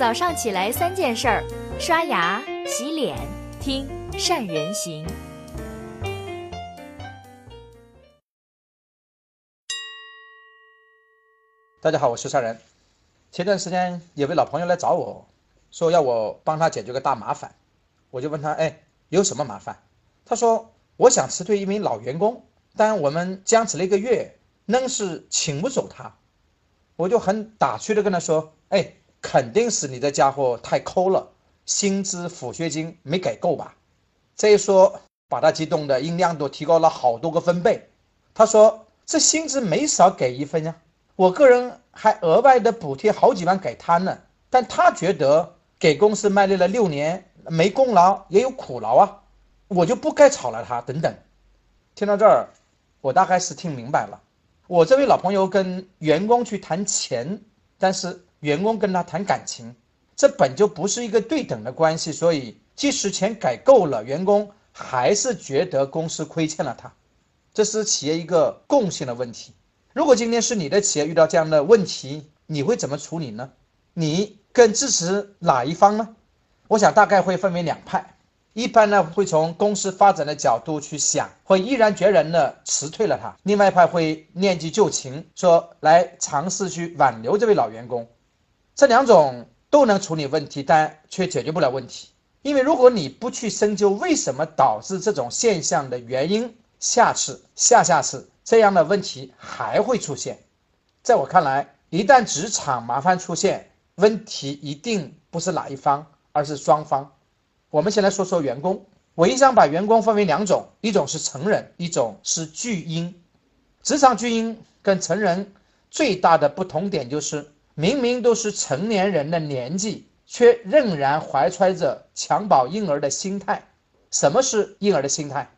早上起来三件事儿：刷牙、洗脸、听善人行。大家好，我是善人。前段时间有位老朋友来找我，说要我帮他解决个大麻烦，我就问他，哎，有什么麻烦？他说，我想辞退一名老员工，但我们僵持了一个月，愣是请不走他。我就很打趣的跟他说，哎，肯定是你这家伙太抠了，薪资抚恤金没给够吧？这一说，把他激动的音量都提高了好多个分贝。他说，这薪资没少给一分呀。我个人还额外的补贴好几万给他呢，但他觉得给公司卖力了六年，没功劳也有苦劳啊，我就不该炒了他等等。听到这儿，我大概是听明白了。我这位老朋友跟员工去谈钱，但是员工跟他谈感情，这本就不是一个对等的关系，所以即使钱给够了，员工还是觉得公司亏欠了他，这是企业一个共性的问题。如果今天是你的企业遇到这样的问题，你会怎么处理呢？你更支持哪一方呢？我想大概会分为两派，一般呢会从公司发展的角度去想，会毅然决然的辞退了他；另外一派会念及旧情，说来尝试去挽留这位老员工。这两种都能处理问题，但却解决不了问题，因为如果你不去深究为什么导致这种现象的原因，下次、下下次。这样的问题还会出现，在我看来，一旦职场麻烦出现，问题一定不是哪一方，而是双方。我们先来说说员工，我一向把员工分为两种，一种是成人，一种是巨婴。职场巨婴跟成人最大的不同点就是，明明都是成年人的年纪，却仍然怀揣着襁褓婴儿的心态。什么是婴儿的心态？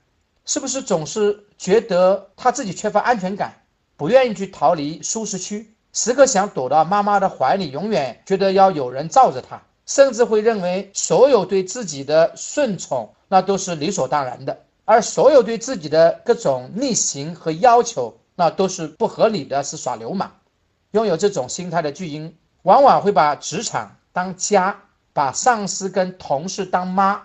是不是总是觉得他自己缺乏安全感，不愿意去逃离舒适区，时刻想躲到妈妈的怀里，永远觉得要有人罩着他，甚至会认为所有对自己的顺从那都是理所当然的，而所有对自己的各种逆行和要求那都是不合理的，是耍流氓。拥有这种心态的巨婴，往往会把职场当家，把上司跟同事当妈，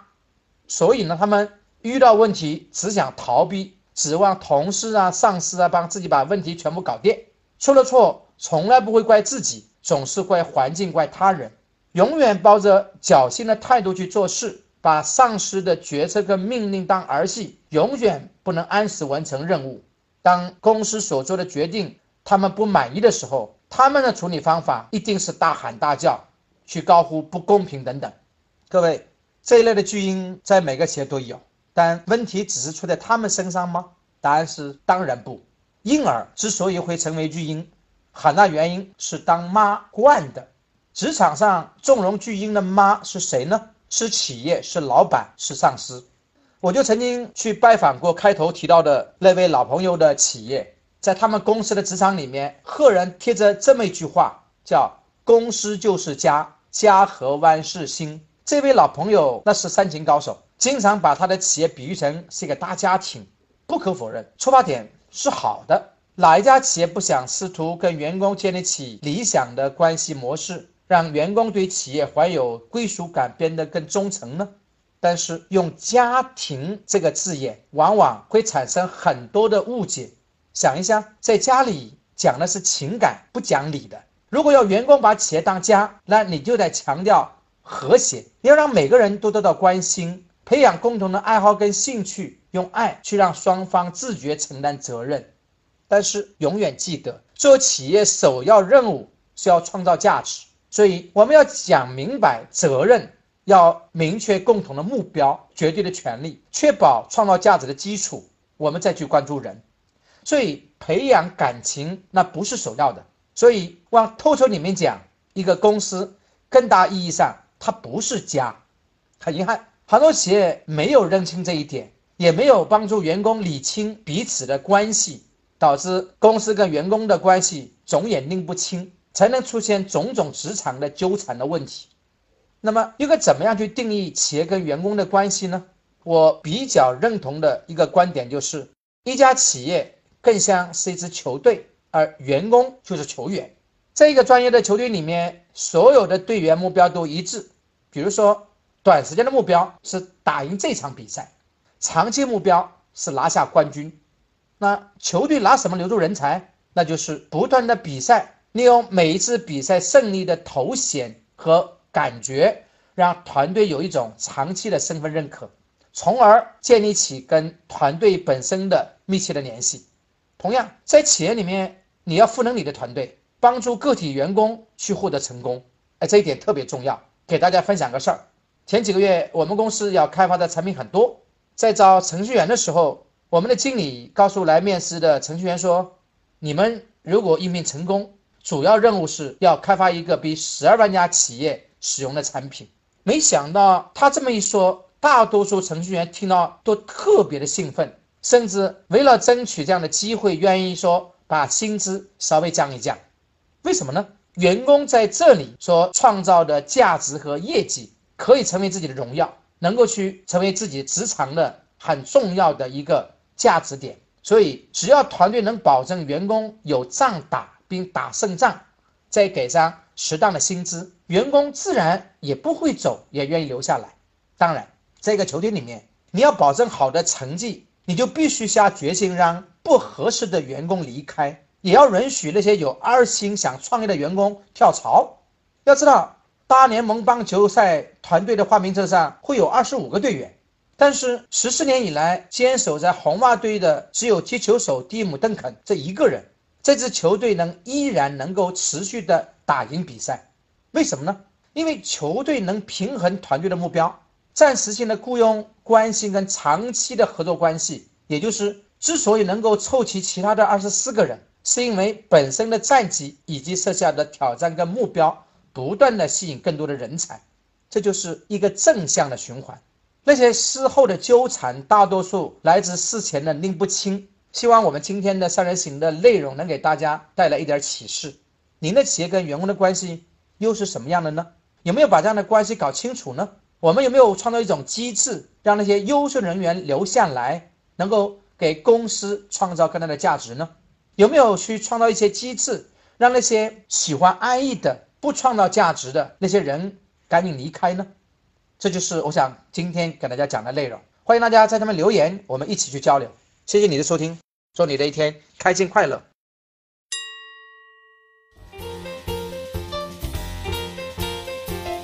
所以呢，他们。遇到问题只想逃避，指望同事啊、上司啊帮自己把问题全部搞定。出了错，从来不会怪自己，总是怪环境、怪他人，永远抱着侥幸的态度去做事，把上司的决策跟命令当儿戏，永远不能按时完成任务。当公司所做的决定他们不满意的时候，他们的处理方法一定是大喊大叫，去高呼不公平等等。各位，这一类的巨婴在每个企业都有。但问题只是出在他们身上吗？答案是当然不。婴儿之所以会成为巨婴，很大原因是当妈惯的。职场上纵容巨婴的妈是谁呢？是企业，是老板，是上司。我就曾经去拜访过开头提到的那位老朋友的企业，在他们公司的职场里面，赫然贴着这么一句话，叫“公司就是家，家和万事兴”。这位老朋友那是三秦高手。经常把他的企业比喻成是一个大家庭，不可否认，出发点是好的。哪一家企业不想试图跟员工建立起理想的关系模式，让员工对企业怀有归属感，变得更忠诚呢？但是用“家庭”这个字眼，往往会产生很多的误解。想一下，在家里讲的是情感，不讲理的。如果要员工把企业当家，那你就得强调和谐，要让每个人都得到关心。培养共同的爱好跟兴趣，用爱去让双方自觉承担责任。但是永远记得，做企业首要任务是要创造价值，所以我们要讲明白责任，要明确共同的目标、绝对的权利，确保创造价值的基础，我们再去关注人。所以培养感情那不是首要的。所以往透彻里面讲，一个公司更大意义上它不是家，很遗憾。很多企业没有认清这一点，也没有帮助员工理清彼此的关系，导致公司跟员工的关系总也拎不清，才能出现种种职场的纠缠的问题。那么，应该怎么样去定义企业跟员工的关系呢？我比较认同的一个观点就是，一家企业更像是一支球队，而员工就是球员。这个专业的球队里面，所有的队员目标都一致，比如说短时间的目标是打赢这场比赛，长期目标是拿下冠军。那球队拿什么留住人才？那就是不断的比赛，利用每一次比赛胜利的头衔和感觉，让团队有一种长期的身份认可，从而建立起跟团队本身的密切的联系。同样，在企业里面，你要赋能你的团队，帮助个体员工去获得成功。哎，这一点特别重要。给大家分享个事儿：前几个月，我们公司要开发的产品很多，在招程序员的时候。我们的经理告诉来面试的程序员说：“你们如果应聘成功，主要任务是要开发一个比十二万家企业使用的产品。”没想到他这么一说，大多数程序员听到都特别的兴奋，甚至为了争取这样的机会，愿意说把薪资稍微降一降。为什么呢？员工在这里所创造的价值和业绩，可以成为自己的荣耀，能够去成为自己职场的很重要的一个。价值点，所以只要团队能保证员工有仗打并打胜仗，再给上适当的薪资，员工自然也不会走，也愿意留下来。当然，在一个球队里面，你要保证好的成绩，你就必须下决心让不合适的员工离开，也要允许那些有二心想创业的员工跳槽。要知道，大联盟棒球赛团队的花名册上会有二十五个队员。但是十四年以来，坚守在红袜队的只有击球手蒂姆·邓肯这一个人。这支球队能依然能够持续的打赢比赛，为什么呢？因为球队能平衡团队的目标，暂时性的雇佣关系跟长期的合作关系。也就是之所以能够凑齐其他的二十四个人，是因为本身的战绩以及设下的挑战跟目标，不断的吸引更多的人才，这就是一个正向的循环。那些事后的纠缠，大多数来自事前的拎不清。希望我们今天的三人行的内容能给大家带来一点启示。您的企业跟员工的关系又是什么样的呢？有没有把这样的关系搞清楚呢？我们有没有创造一种机制，让那些优秀人员留下来，能够给公司创造更大的价值呢？有没有去创造一些机制，让那些喜欢安逸的、不创造价值的那些人赶紧离开呢？这就是我想今天给大家讲的内容，欢迎大家在下面留言，我们一起去交流。谢谢你的收听，祝你的一天开心快乐。